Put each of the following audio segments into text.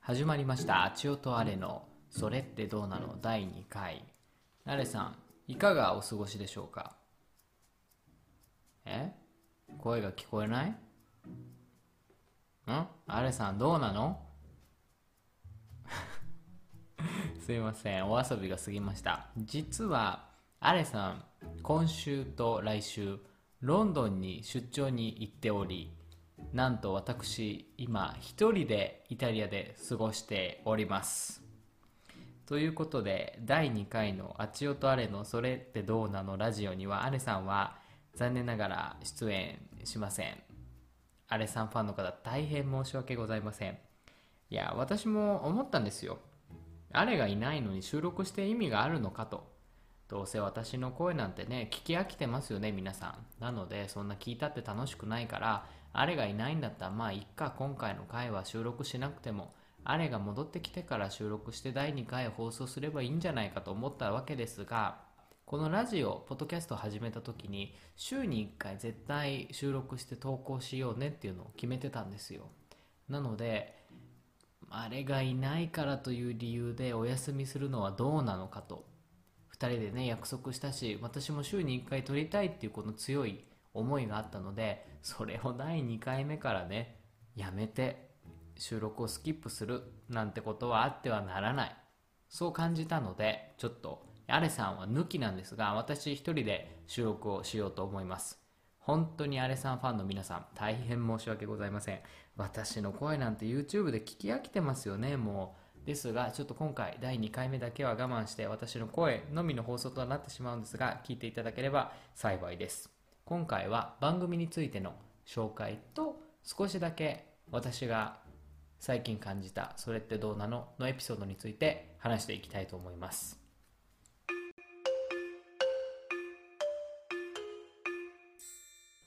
始まりました「あちおとあれのそれってどうなの?」第2回。あれさんいかがお過ごしでしょうか？え？声が聞こえない？ん？あれさんどうなの？すいません。お遊びが過ぎました。実はアレさん今週と来週ロンドンに出張に行っておりなんと私今一人でイタリアで過ごしております。ということで第2回の「あちよとあれのそれってどうなの?」ラジオにはアレさんは残念ながら出演しません。アレさんファンの方大変申し訳ございません。いや私も思ったんですよ。あれがいないのに収録して意味があるのかと。どうせ私の声なんてね聞き飽きてますよね皆さん。なのでそんな聞いたって楽しくないからあれがいないんだったらまあいっか今回の回は収録しなくてもあれが戻ってきてから収録して第2回放送すればいいんじゃないかと思ったわけですがこのラジオポッドキャストを始めた時に週に1回絶対収録して投稿しようねっていうのを決めてたんですよ。なのであれがいないからという理由でお休みするのはどうなのかと。2人でね約束したし私も週に1回撮りたいっていうこの強い思いがあったのでそれを第2回目からねやめて収録をスキップするなんてことはあってはならない。そう感じたのでちょっとアレさんは抜きなんですが私一人で収録をしようと思います。本当にアレさんファンの皆さん大変申し訳ございません。私の声なんて YouTube で聞き飽きてますよねもう。ですがちょっと今回第2回目だけは我慢して私の声のみの放送となってしまうんですが聞いていただければ幸いです。今回は番組についての紹介と少しだけ私が最近感じたそれってどうなののエピソードについて話していきたいと思います。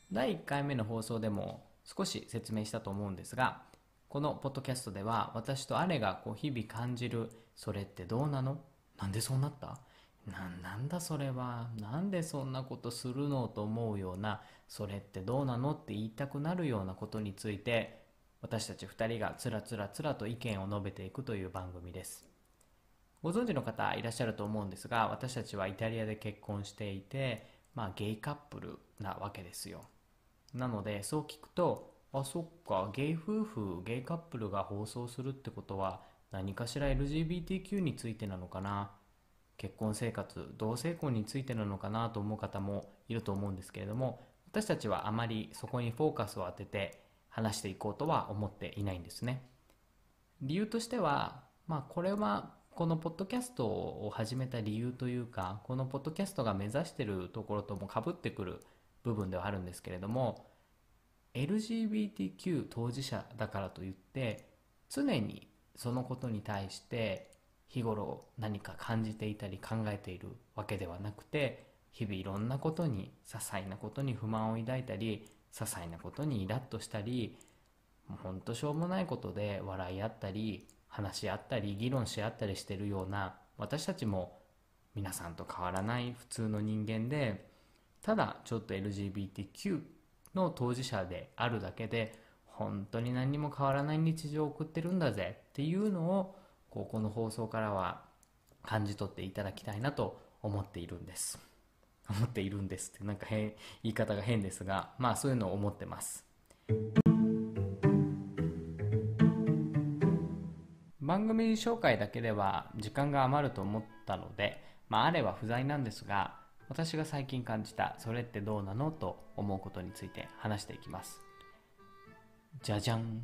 第1回目の放送でも少し説明したと思うんですがこのポッドキャストでは私とアレがこう日々感じるそれってどうなの？なんでそうなった？ななんだそれは？なんでそんなことするのと思うようなそれってどうなのって言いたくなるようなことについて私たち2人がつらつらつらと意見を述べていくという番組です。ご存知の方いらっしゃると思うんですが私たちはイタリアで結婚していてまあゲイカップルなわけですよ。なのでそう聞くとあそっかゲイ夫婦ゲイカップルが放送するってことは何かしら LGBTQ についてなのかな？結婚生活同性婚についてなのかなと思う方もいると思うんですけれども私たちはあまりそこにフォーカスを当てて話していこうとは思っていないんですね。理由としてはまあこれはこのポッドキャストを始めた理由というかこのポッドキャストが目指してるところともかぶってくる部分ではあるんですけれども LGBTQ 当事者だからといって常にそのことに対して日頃何か感じていたり考えているわけではなくて日々いろんなことに些細なことに不満を抱いたり些細なことにイラッとしたりほんとしょうもないことで笑い合ったり話し合ったり議論し合ったりしてるような私たちも皆さんと変わらない普通の人間でただちょっと LGBTQ の当事者であるだけで本当に何にも変わらない日常を送ってるんだぜっていうのをここの放送からは感じ取っていただきたいなと思っているんです。思っているんですってなんか変言い方が変ですがまあそういうのを思ってます。番組紹介だけでは時間が余ると思ったのでまああれは不在なんですが私が最近感じたそれってどうなのと思うことについて話していきます。じゃじゃん。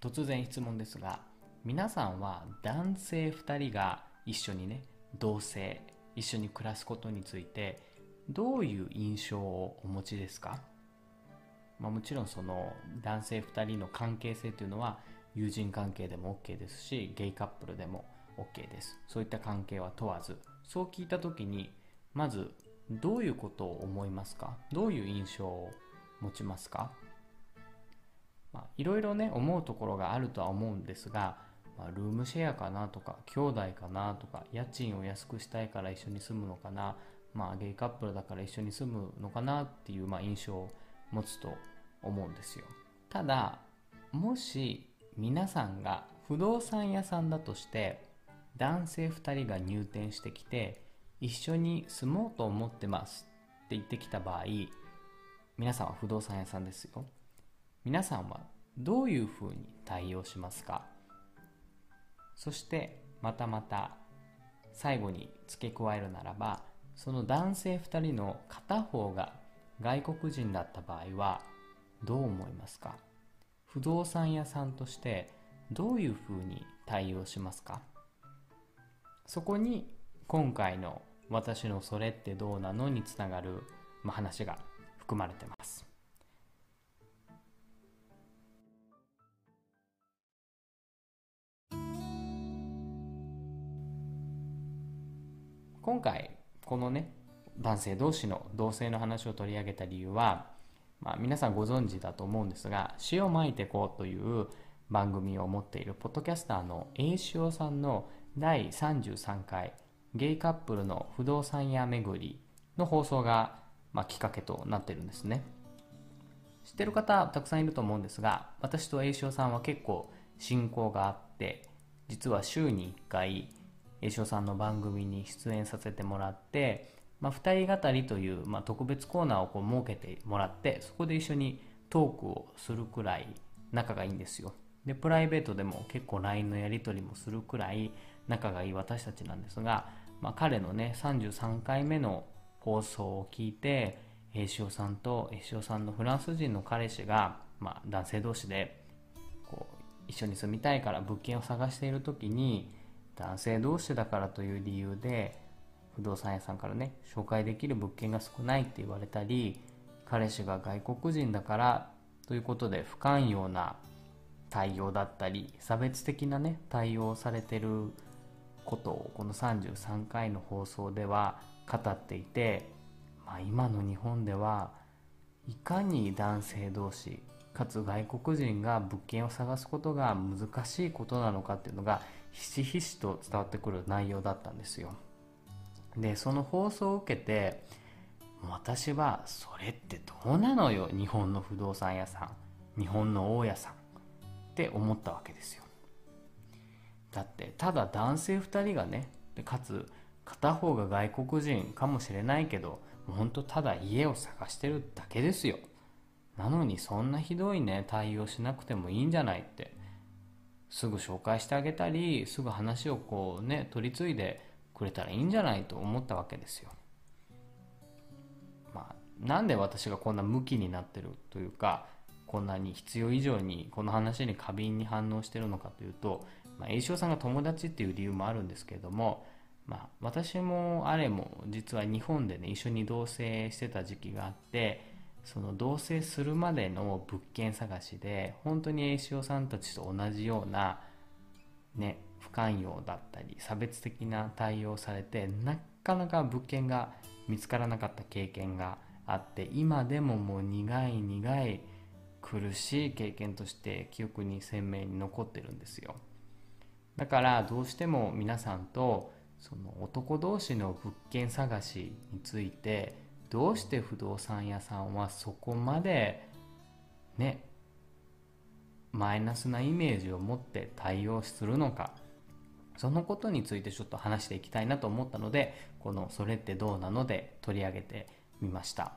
突然質問ですが皆さんは男性2人が一緒にね同性一緒に暮らすことについてどういう印象をお持ちですか、まあ、もちろんその男性2人の関係性というのは友人関係でも OK ですしゲイカップルでも OK です。そういった関係は問わず。そう聞いた時にまずどういうことを思いますか？どういう印象を持ちますか？いろいろね思うところがあるとは思うんですが、まあ、ルームシェアかなとか兄弟かなとか家賃を安くしたいから一緒に住むのかなまあゲイカップルだから一緒に住むのかなっていうまあ印象を持つと思うんですよ。ただもし皆さんが不動産屋さんだとして男性2人が入店してきて一緒に住もうと思ってますって言ってきた場合皆さんは不動産屋さんですよ。皆さんはどういうふうに対応しますか？そしてまたまた最後に付け加えるならばその男性2人の片方が外国人だった場合はどう思いますか？不動産屋さんとしてどういうふうに対応しますか？そこに今回の私のそれってどうなの？につながる、話が含まれてます。今回このね男性同士の同性の話を取り上げた理由は、まあ、皆さんご存知だと思うんですが「塩まいてこう」という番組を持っているポッドキャスターの栄塩さんの第33回ゲイカップルの不動産屋巡りの放送が、まあ、きっかけとなってるんですね。知ってる方たくさんいると思うんですが私と栄塩さんは結構親交があって実は週に1回栄塩さんの番組に出演させてもらってまあ、2人語りという、まあ、特別コーナーをこう設けてもらってそこで一緒にトークをするくらい仲がいいんですよ。でプライベートでも結構 LINE のやり取りもするくらい仲がいい私たちなんですが、まあ、彼のね33回目の放送を聞いて栄潮さんと栄潮さんのフランス人の彼氏が、まあ、男性同士でこう一緒に住みたいから物件を探している時に男性同士だからという理由で不動産屋さんからね紹介できる物件が少ないって言われたり彼氏が外国人だからということで不寛容な対応だったり差別的なね対応されてることをこの33回の放送では語っていて、まあ、今の日本ではいかに男性同士かつ外国人が物件を探すことが難しいことなのかっていうのがひしひしと伝わってくる内容だったんですよ。でその放送を受けて私はそれってどうなのよ日本の不動産屋さん日本の大家さんって思ったわけですよだってただ男性2人がねかつ片方が外国人かもしれないけどもうほんとただ家を探してるだけですよなのにそんなひどいね対応しなくてもいいんじゃないってすぐ紹介してあげたりすぐ話をこうね取り継いでくれたらいいんじゃないと思ったわけですよ。まあ、なんで私がこんなムキになってるというかこんなに必要以上にこの話に過敏に反応してるのかというと、まあ、栄翔さんが友達っていう理由もあるんですけれども、まあ、私もあれも実は日本でね一緒に同棲してた時期があってその同棲するまでの物件探しで本当に栄翔さんたちと同じようなね不寛容だったり差別的な対応されてなかなか物件が見つからなかった経験があって今でももう苦い苦い苦しい経験として記憶に鮮明に残ってるんですよ。だからどうしても皆さんとその男同士の物件探しについてどうして不動産屋さんはそこまでねマイナスなイメージを持って対応するのか。そのことについてちょっと話していきたいなと思ったのでこの「それってどうなの?」で取り上げてみました。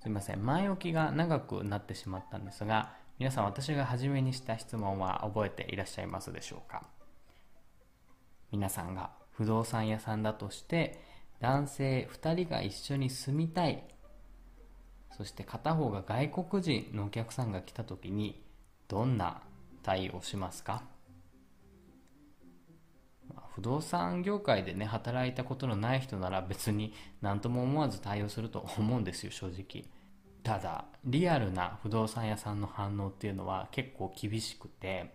すいません。前置きが長くなってしまったんですが皆さん私が初めにした質問は覚えていらっしゃいますでしょうか？皆さんが。不動産屋さんだとして男性2人が一緒に住みたい。そして片方が外国人のお客さんが来た時にどんな対応しますか？不動産業界でね働いたことのない人なら別に何とも思わず対応すると思うんですよ正直。ただリアルな不動産屋さんの反応っていうのは結構厳しくて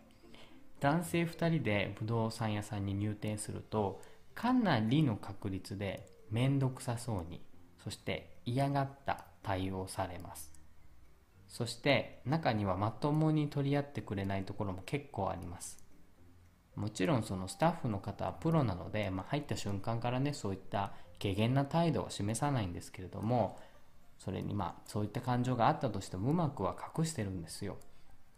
男性2人で不動産屋さんに入店するとかなりの確率で面倒くさそうにそして嫌がった対応されます。そして中にはまともに取り合ってくれないところも結構あります。もちろんそのスタッフの方はプロなので、まあ、入った瞬間からねそういった軽減な態度は示さないんですけれどもそれにまあそういった感情があったとしてもうまくは隠してるんですよ。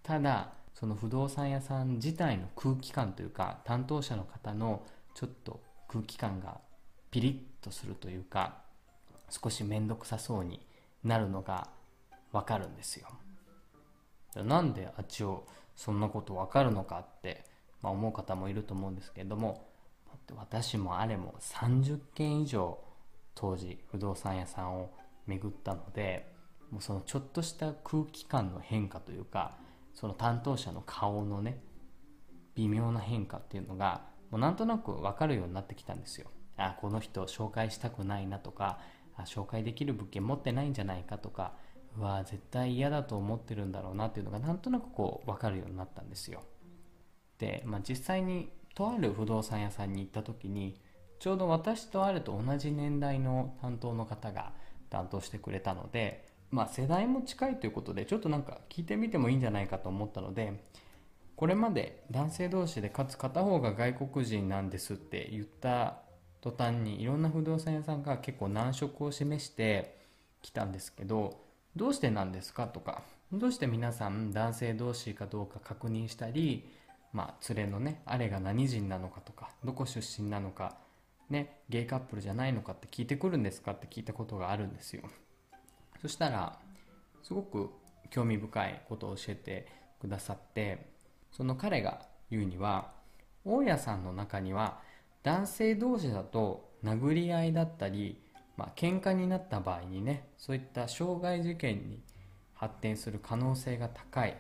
ただその不動産屋さん自体の空気感というか担当者の方のちょっと空気感がピリッとするというか少し面倒くさそうになるのがわかるんですよ。なんであっちをそんなことわかるのかって、まあ、思う方もいると思うんですけれども私もあれも30件以上当時不動産屋さんを巡ったのでもうそのちょっとした空気感の変化というかその担当者の顔のね微妙な変化っていうのがもうなんとなく分かるようになってきたんですよ。あこの人紹介したくないなとかあ紹介できる物件持ってないんじゃないかとかうわ絶対嫌だと思ってるんだろうなっていうのがなんとなくこう分かるようになったんですよ。で、まあ、実際にとある不動産屋さんに行った時にちょうど私とあると同じ年代の担当の方が担当してくれたのでまあ世代も近いということでちょっとなんか聞いてみてもいいんじゃないかと思ったのでこれまで男性同士でかつ片方が外国人なんですって言った途端にいろんな不動産屋さんが結構難色を示してきたんですけどどうしてなんですかとかどうして皆さん男性同士かどうか確認したりまあ連れのねあれが何人なのかとかどこ出身なのかねゲイカップルじゃないのかって聞いてくるんですかって聞いたことがあるんですよ。そしたらすごく興味深いことを教えてくださってその彼が言うには大家さんの中には男性同士だと殴り合いだったり、まあ喧嘩になった場合にねそういった傷害事件に発展する可能性が高い。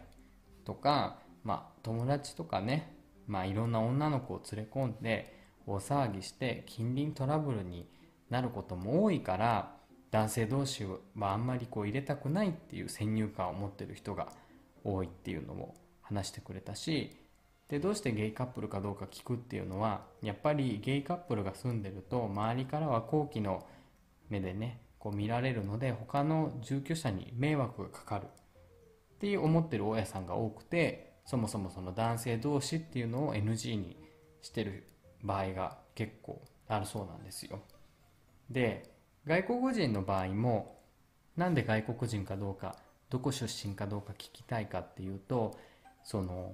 とか、まあ、友達とかね、まあ、いろんな女の子を連れ込んで大騒ぎして近隣トラブルになることも多いから男性同士はあんまりこう入れたくないっていう先入観を持ってる人が多いっていうのも話してくれたしでどうしてゲイカップルかどうか聞くっていうのはやっぱりゲイカップルが住んでると周りからは好奇の目でねこう見られるので他の住居者に迷惑がかかる。っていう思ってる大家さんが多くてそもそもその男性同士っていうのを NG にしてる場合が結構あるそうなんですよ。で外国人の場合もなんで外国人かどうかどこ出身かどうか聞きたいかっていうとその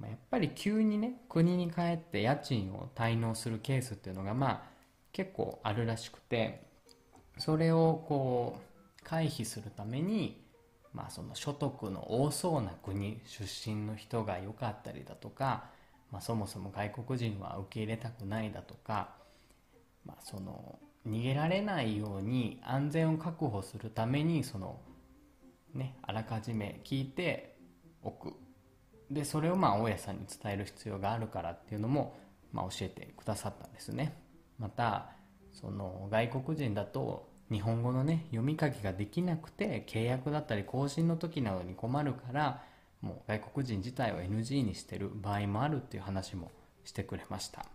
やっぱり急にね国に帰って家賃を滞納するケースっていうのがまあ結構あるらしくてそれをこう回避するためにまあその所得の多そうな国出身の人が良かったりだとか、まあ、そもそも外国人は受け入れたくないだとか、まあ、その逃げられないように安全を確保するためにそのねあらかじめ聞いておく。でそれをまあ大家さんに伝える必要があるからっていうのも、まあ、教えてくださったんですね。またその外国人だと日本語のね読み書きができなくて契約だったり更新の時などに困るからもう外国人自体を NG にしてる場合もあるっていう話もしてくれました。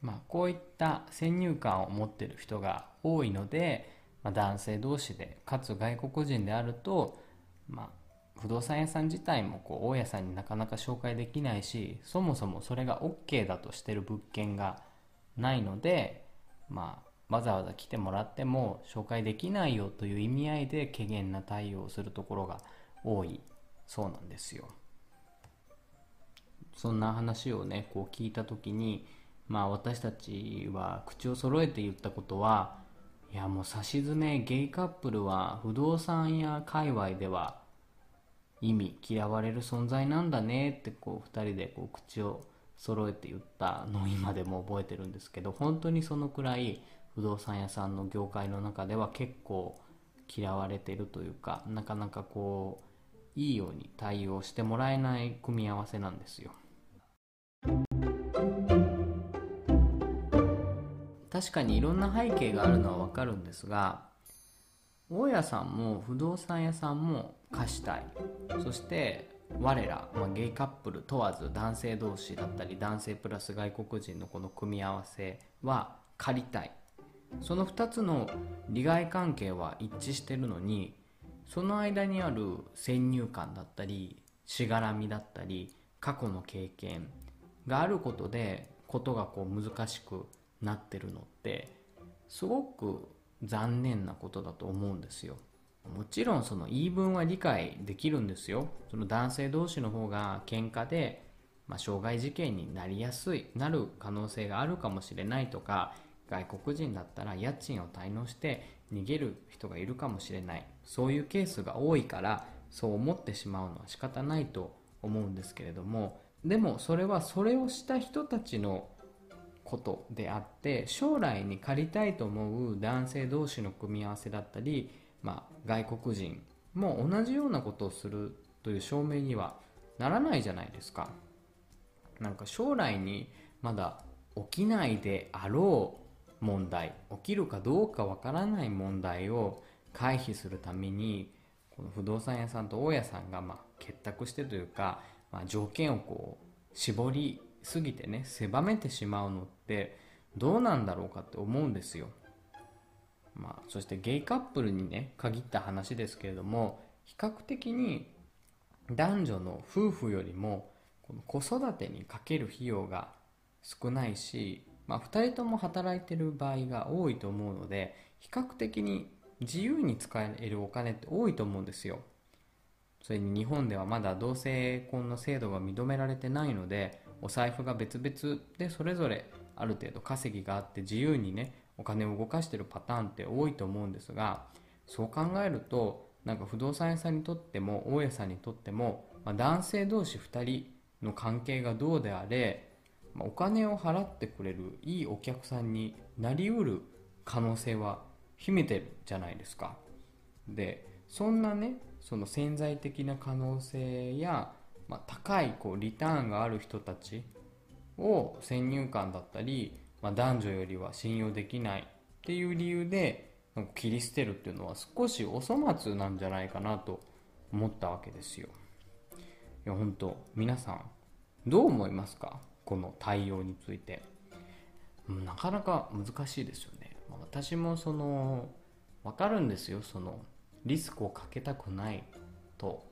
まあ、こういった先入観を持ってる人が多いので、まあ、男性同士でかつ外国人であると、まあ、不動産屋さん自体もこう大家さんになかなか紹介できないしそもそもそれが OK だとしてる物件がないので、まあ、わざわざ来てもらっても紹介できないよという意味合いで軽減な対応をするところが多い。そうなんですよ。そんな話をねこう聞いた時にまあ私たちは口を揃えて言ったことはいやもうさしずめゲイカップルは不動産や界隈では意味嫌われる存在なんだねってこう2人でこう口を揃えて言ったのを今でも覚えてるんですけど本当にそのくらい不動産屋さんの業界の中では結構嫌われてるというかなかなかこういいように対応してもらえない組み合わせなんですよ。確かにいろんな背景があるのはわかるんですが大家さんも不動産屋さんも貸したい。そして我ら、まあ、ゲイカップル問わず男性同士だったり男性プラス外国人のこの組み合わせは借りたい。その2つの利害関係は一致してるのにその間にある先入観だったりしがらみだったり過去の経験があることでことがこう難しくなってるのってすごく残念なことだと思うんですよ。もちろんその言い分は理解できるんですよ。その男性同士の方が喧嘩で、まあ、傷害事件になりやすいなる可能性があるかもしれないとか外国人だったら家賃を滞納して逃げる人がいるかもしれない。そういうケースが多いからそう思ってしまうのは仕方ないと思うんですけれども。でもそれはそれをした人たちのことであって将来に借りたいと思う男性同士の組み合わせだったり、まあ、外国人も同じようなことをするという証明にはならないじゃないですか。なんか将来にまだ起きないであろう問題起きるかどうかわからない問題を回避するためにこの不動産屋さんと大家さんがま結託してというか、まあ、条件をこう絞りすぎてね狭めてしまうのってどうなんだろうかって思うんですよ。まあそしてゲイカップルにね限った話ですけれども比較的に男女の夫婦よりも子育てにかける費用が少ないし、まあ、2人とも働いてる場合が多いと思うので比較的に自由に使えるお金って多いと思うんですよ。それに日本ではまだ同性婚の制度が認められてないのでお財布が別々でそれぞれある程度稼ぎがあって自由にねお金を動かしてるパターンって多いと思うんですがそう考えるとなんか不動産屋さんにとっても大家さんにとっても、まあ、男性同士2人の関係がどうであれ、ま、お金を払ってくれるいいお客さんになりうる可能性は秘めてるじゃないですか。でそんなねその潜在的な可能性や、まあ、高いこうリターンがある人たちを先入観だったり、まあ、男女よりは信用できないっていう理由で切り捨てるっていうのは少しお粗末なんじゃないかなと思ったわけですよ。いや本当皆さんどう思いますか？この対応について。なかなか難しいですよね。私もその分かるんですよ。そのリスクをかけたくないと。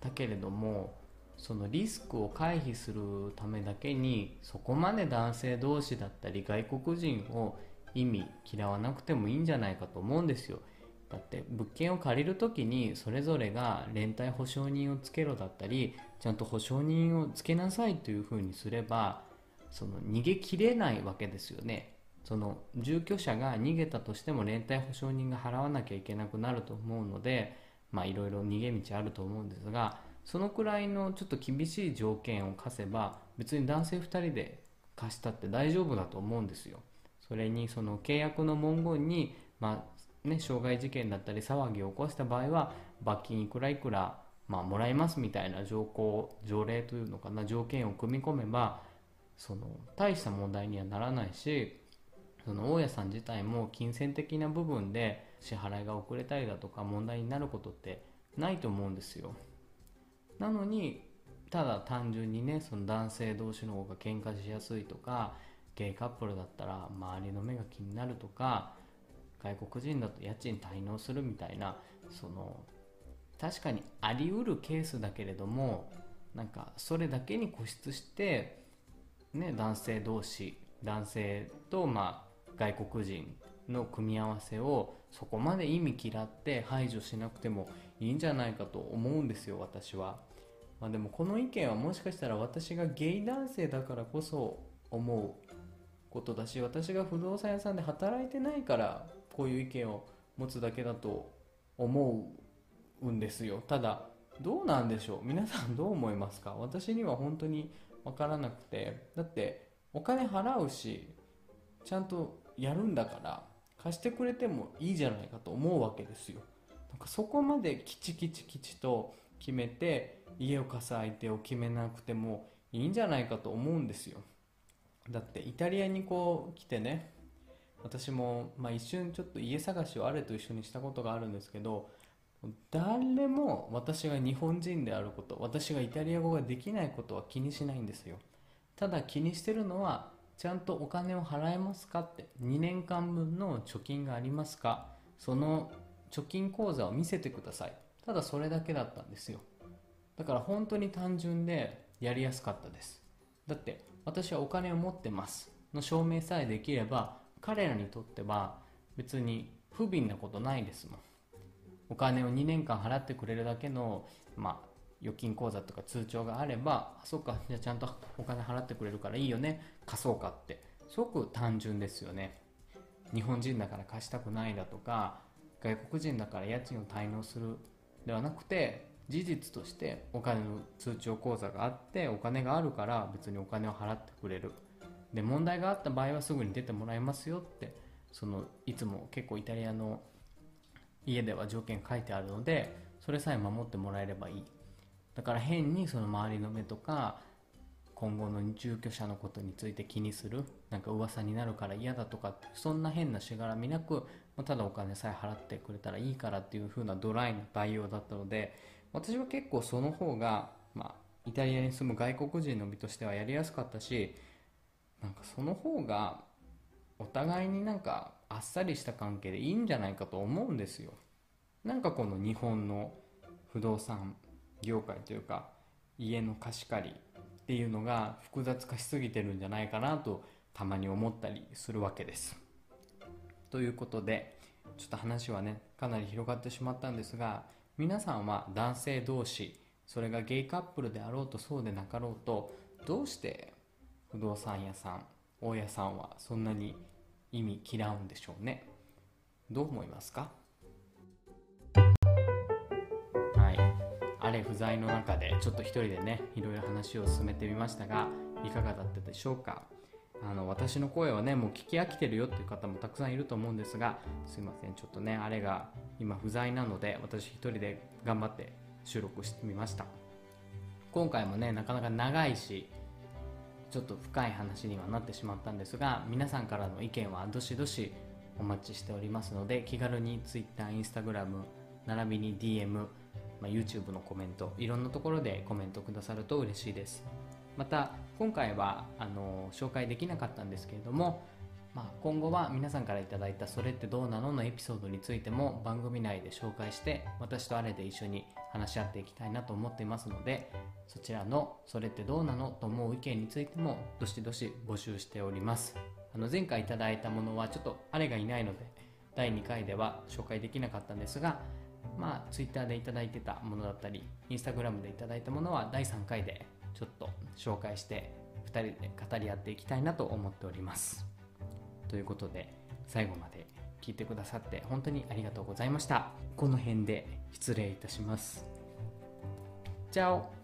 だけれどもそのリスクを回避するためだけにそこまで男性同士だったり外国人を意味嫌わなくてもいいんじゃないかと思うんですよ。だって物件を借りる時にそれぞれが連帯保証人をつけろだったりちゃんと保証人をつけなさいというふうにすればその逃げきれないわけですよね。その住居者が逃げたとしても連帯保証人が払わなきゃいけなくなると思うのでまあいろいろ逃げ道あると思うんですがそのくらいのちょっと厳しい条件を課せば別に男性2人で貸したって大丈夫だと思うんですよ。それにその契約の文言にまあね傷害事件だったり騒ぎを起こした場合は罰金いくらいくらまあもらいますみたいな条項条例というのかな条件を組み込めばその大した問題にはならないしその大家さん自体も金銭的な部分で支払いが遅れたりだとか問題になることってないと思うんですよ。なのにただ単純にねその男性同士の方が喧嘩しやすいとかゲイカップルだったら周りの目が気になるとか外国人だと家賃滞納するみたいなその確かにあり得るケースだけれどもなんかそれだけに固執してね男性同士男性とまあ外国人の組み合わせをそこまで意味嫌って排除しなくてもいいんじゃないかと思うんですよ私は、まあ、でもこの意見はもしかしたら私がゲイ男性だからこそ思うことだし私が不動産屋さんで働いてないからこういう意見を持つだけだと思うんですよ。ただどうなんでしょう？皆さんどう思いますか？私には本当に分からなくて。だってお金払うしちゃんとやるんだから。貸してくれてもいいじゃないかと思うわけですよ。なんかそこまできちきちきちと決めて家を貸す相手を決めなくてもいいんじゃないかと思うんですよ。だってイタリアにこう来てね私も、まあ、一瞬ちょっと家探しをあれと一緒にしたことがあるんですけど誰も私が日本人であること私がイタリア語ができないことは気にしないんですよ。ただ気にしてるのはちゃんとお金を払えますかって2年間分の貯金がありますかその貯金口座を見せてください。ただそれだけだったんですよ。だから本当に単純でやりやすかったです。だって私はお金を持ってます。の証明さえできれば彼らにとっては別に不憫なことないですもん。お金を2年間払ってくれるだけの、まあ、預金口座とか通帳があればあそうかじゃあちゃんとお金払ってくれるからいいよね。貸そうかって。すごく単純ですよね。日本人だから貸したくないだとか外国人だから家賃を滞納するではなくて事実としてお金の通帳口座があってお金があるから別にお金を払ってくれる。で問題があった場合はすぐに出てもらいますよってそのいつも結構イタリアの家では条件書いてあるのでそれさえ守ってもらえればいい。だから変にその周りの目とか今後の住居者のことについて気にするなんか噂になるから嫌だとかそんな変なしがらみなくただお金さえ払ってくれたらいいからっていう風なドライな対応だったので私は結構その方が、まあ、イタリアに住む外国人の身としてはやりやすかったしなんかその方がお互いになんかあっさりした関係でいいんじゃないかと思うんですよ。なんかこの日本の不動産業界というか家の貸し借りっていうのが複雑化しすぎてるんじゃないかなとたまに思ったりするわけです。ということでちょっと話はねかなり広がってしまったんですが皆さんは男性同士それがゲイカップルであろうとそうでなかろうとどうして不動産屋さん大家さんはそんなに意味嫌うんでしょうね。どう思いますか？あれ不在の中でちょっと一人でねいろいろ話を進めてみましたがいかがだったでしょうか？あの私の声はねもう聞き飽きてるよっていう方もたくさんいると思うんですがすいませんちょっとねあれが今不在なので私一人で頑張って収録してみました。今回もねなかなか長いしちょっと深い話にはなってしまったんですが皆さんからの意見はどしどしお待ちしておりますので気軽に Twitter、Instagram 並びに DM、まあ、YouTube のコメントいろんなところでコメントくださると嬉しいですまた今回はあの紹介できなかったんですけれども、まあ、今後は皆さんから頂いた「それってどうなの?」のエピソードについても番組内で紹介して私とあれで一緒に話し合っていきたいなと思っていますのでそちらの「それってどうなの?」と思う意見についてもどしどし募集しておりますあの前回頂いたものはちょっとあれがいないので第2回では紹介できなかったんですがまあ Twitter で頂いてたものだったり Instagram で頂いたものは第3回でちょっと紹介して2人で語り合っていきたいなと思っております。ということで最後まで聞いてくださって本当にありがとうございました。この辺で失礼いたします。チャオ